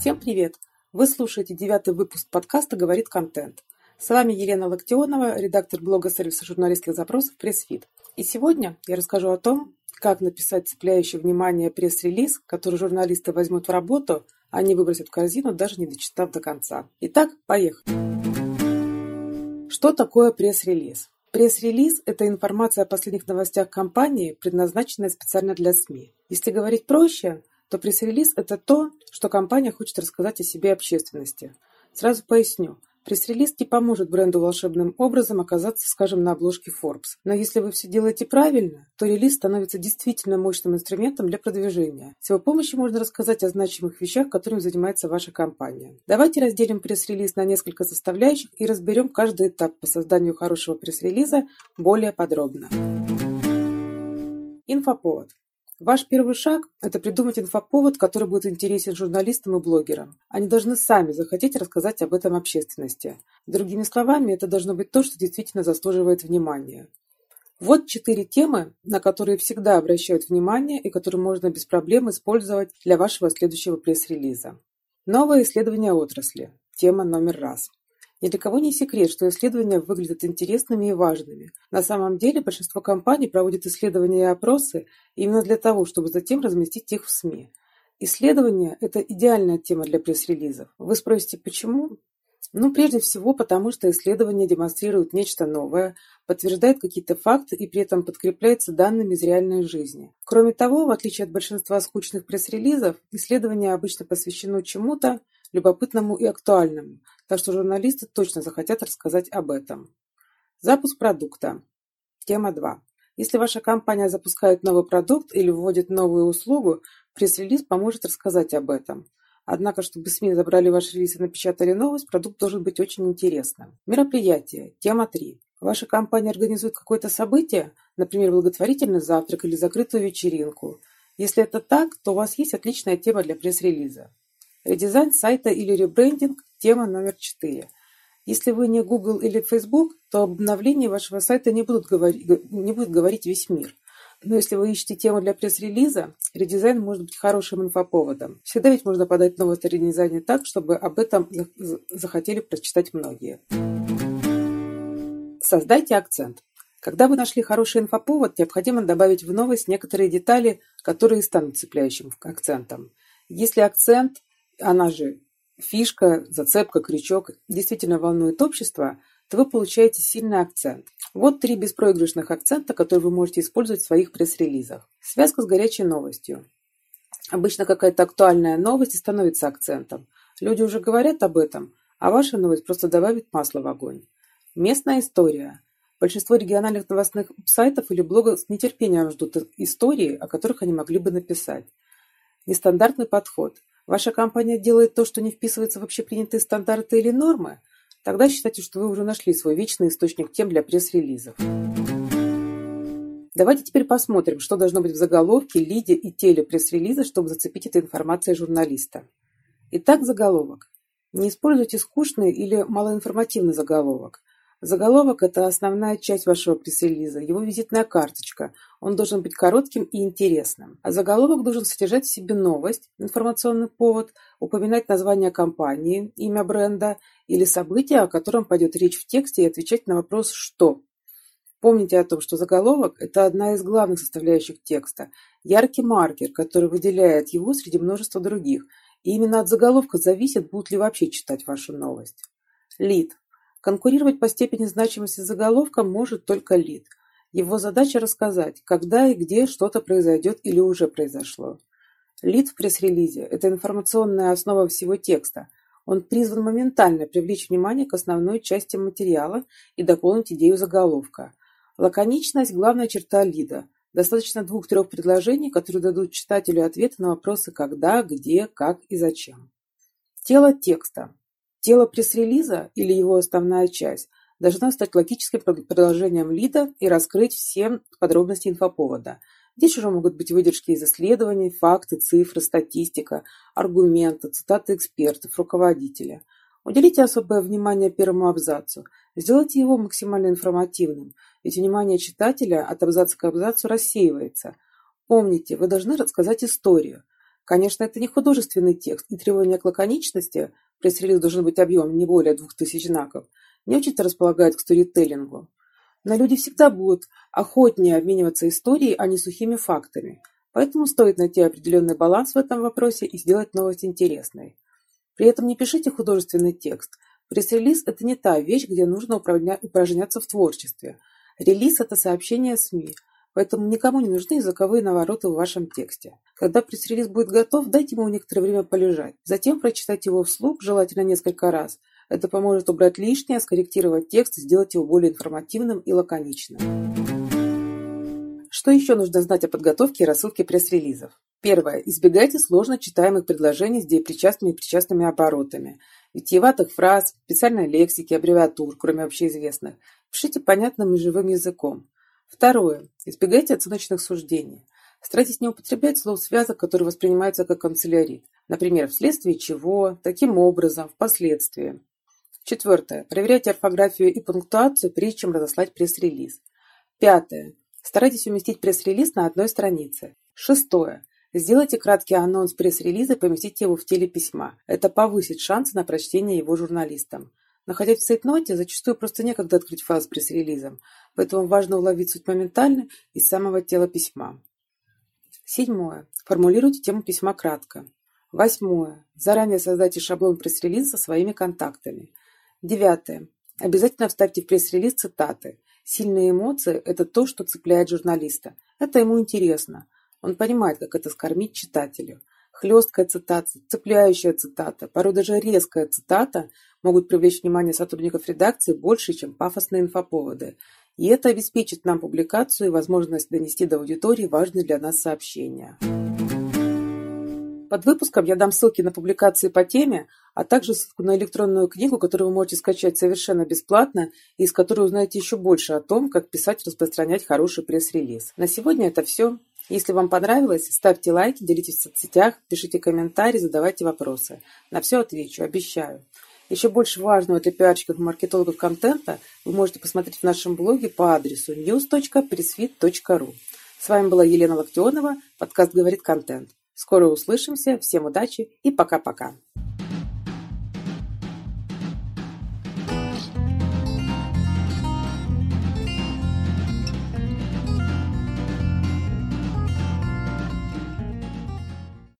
Всем привет! Вы слушаете девятый выпуск подкаста «Говорит контент». С вами Елена Локтионова, редактор блога сервиса журналистских запросов Pressfeed. И сегодня я расскажу о том, как написать цепляющий внимание пресс-релиз, который журналисты возьмут в работу, а не выбросят в корзину, даже не дочитав до конца. Итак, поехали! Что такое пресс-релиз? Пресс-релиз – это информация о последних новостях компании, предназначенная специально для СМИ. Если говорить проще, то пресс-релиз – это то, что компания хочет рассказать о себе общественности. Сразу поясню. Пресс-релиз не поможет бренду волшебным образом оказаться, скажем, на обложке Forbes. Но если вы все делаете правильно, то релиз становится действительно мощным инструментом для продвижения. С его помощью можно рассказать о значимых вещах, которыми занимается ваша компания. Давайте разделим пресс-релиз на несколько составляющих и разберем каждый этап по созданию хорошего пресс-релиза более подробно. Инфоповод. Ваш первый шаг – это придумать инфоповод, который будет интересен журналистам и блогерам. Они должны сами захотеть рассказать об этом общественности. Другими словами, это должно быть то, что действительно заслуживает внимания. Вот четыре темы, на которые всегда обращают внимание и которые можно без проблем использовать для вашего следующего пресс-релиза. Новое исследование отрасли. Тема номер раз. Ни для кого не секрет, что исследования выглядят интересными и важными. На самом деле большинство компаний проводят исследования и опросы именно для того, чтобы затем разместить их в СМИ. Исследования – это идеальная тема для пресс-релизов. Вы спросите, почему? Ну, прежде всего, потому что исследования демонстрируют нечто новое, подтверждают какие-то факты и при этом подкрепляются данными из реальной жизни. Кроме того, в отличие от большинства скучных пресс-релизов, исследования обычно посвящены чему-то любопытному и актуальному, так что журналисты точно захотят рассказать об этом. Запуск продукта. Тема 2. Если ваша компания запускает новый продукт или вводит новую услугу, пресс-релиз поможет рассказать об этом. Однако, чтобы СМИ забрали ваш релиз и напечатали новость, продукт должен быть очень интересным. Мероприятие. Тема 3. Ваша компания организует какое-то событие, например, благотворительный завтрак или закрытую вечеринку. Если это так, то у вас есть отличная тема для пресс-релиза. Редизайн сайта или ребрендинг – тема номер четыре. Если вы не Google или Facebook, то об обновлении вашего сайта не, будут говорить, не будет говорить весь мир. Но если вы ищете тему для пресс-релиза, редизайн может быть хорошим инфоповодом. Всегда ведь можно подать новость о редизайне так, чтобы об этом захотели прочитать многие. Создайте акцент. Когда вы нашли хороший инфоповод, необходимо добавить в новость некоторые детали, которые станут цепляющим акцентом. Если акцент она же фишка, зацепка, крючок действительно волнует общество, то вы получаете сильный акцент. Вот три беспроигрышных акцента, которые вы можете использовать в своих пресс-релизах. Связка с горячей новостью. Обычно какая-то актуальная новость и становится акцентом. Люди уже говорят об этом, а ваша новость просто добавит масло в огонь. Местная история. Большинство региональных новостных сайтов или блогов с нетерпением ждут истории, о которых они могли бы написать. Нестандартный подход. Ваша компания делает то, что не вписывается в общепринятые стандарты или нормы? Тогда считайте, что вы уже нашли свой вечный источник тем для пресс-релизов. Давайте теперь посмотрим, что должно быть в заголовке, лиде и теле пресс-релиза, чтобы зацепить этой информацией журналиста. Итак, заголовок. Не используйте скучный или малоинформативный заголовок. Заголовок – это основная часть вашего пресс-релиза, его визитная карточка. Он должен быть коротким и интересным. А заголовок должен содержать в себе новость, информационный повод, упоминать название компании, имя бренда или события, о котором пойдет речь в тексте и отвечать на вопрос «что?». Помните о том, что заголовок – это одна из главных составляющих текста, яркий маркер, который выделяет его среди множества других. И именно от заголовка зависит, будут ли вообще читать вашу новость. Лид Конкурировать по степени значимости заголовка может только лид. Его задача рассказать, когда и где что-то произойдет или уже произошло. Лид в пресс-релизе – это информационная основа всего текста. Он призван моментально привлечь внимание к основной части материала и дополнить идею заголовка. Лаконичность – главная черта лида. Достаточно двух-трех предложений, которые дадут читателю ответы на вопросы «когда», «где», «как» и «зачем». Тело текста. Тело пресс-релиза или его основная часть должна стать логическим продолжением лида и раскрыть все подробности инфоповода. Здесь уже могут быть выдержки из исследований, факты, цифры, статистика, аргументы, цитаты экспертов, руководителя. Уделите особое внимание первому абзацу. Сделайте его максимально информативным, ведь внимание читателя от абзаца к абзацу рассеивается. Помните, вы должны рассказать историю. Конечно, это не художественный текст, и требования к лаконичности, пресс-релиз должен быть объемом не более двух тысяч знаков, не очень-то располагает к сторителлингу. Но люди всегда будут охотнее обмениваться историей, а не сухими фактами. Поэтому стоит найти определенный баланс в этом вопросе и сделать новость интересной. При этом не пишите художественный текст. Пресс-релиз – это не та вещь, где нужно упражняться в творчестве. Релиз – это сообщение СМИ, поэтому никому не нужны языковые навороты в вашем тексте. Когда пресс-релиз будет готов, дайте ему некоторое время полежать. Затем прочитать его вслух, желательно несколько раз. Это поможет убрать лишнее, скорректировать текст и сделать его более информативным и лаконичным. Что еще нужно знать о подготовке и рассылке пресс-релизов? Первое. Избегайте сложно читаемых предложений с деепричастными и причастными оборотами, витиеватых фраз, специальной лексики, аббревиатур, кроме общеизвестных. Пишите понятным и живым языком. Второе. Избегайте оценочных суждений. Старайтесь не употреблять слов связок, которые воспринимаются как канцелярит. Например, вследствие чего, таким образом, впоследствии. Четвертое. Проверяйте орфографию и пунктуацию, прежде чем разослать пресс-релиз. Пятое. Старайтесь уместить пресс-релиз на одной странице. Шестое. Сделайте краткий анонс пресс-релиза и поместите его в теле письма. Это повысит шансы на прочтение его журналистам. Находясь в цейтноте, зачастую просто некогда открыть файл с пресс-релизом, поэтому важно уловить суть моментально из самого тела письма. Седьмое. Формулируйте тему письма кратко. Восьмое. Заранее создайте шаблон пресс-релиза со своими контактами. Девятое. Обязательно вставьте в пресс-релиз цитаты. Сильные эмоции – это то, что цепляет журналиста. Это ему интересно. Он понимает, как это скормить читателю. Хлесткая цитата, цепляющая цитата, порой даже резкая цитата могут привлечь внимание сотрудников редакции больше, чем пафосные инфоповоды. И это обеспечит нам публикацию и возможность донести до аудитории важные для нас сообщения. Под выпуском я дам ссылки на публикации по теме, а также ссылку на электронную книгу, которую вы можете скачать совершенно бесплатно и из которой узнаете еще больше о том, как писать и распространять хороший пресс-релиз. На сегодня это все. Если вам понравилось, ставьте лайки, делитесь в соцсетях, пишите комментарии, задавайте вопросы. На все отвечу, обещаю. Еще больше важного для пиарщиков и маркетологов контента вы можете посмотреть в нашем блоге по адресу news.pressfit.ru. С вами была Елена Локтионова, подкаст «Говорит контент». Скоро услышимся, всем удачи и пока-пока.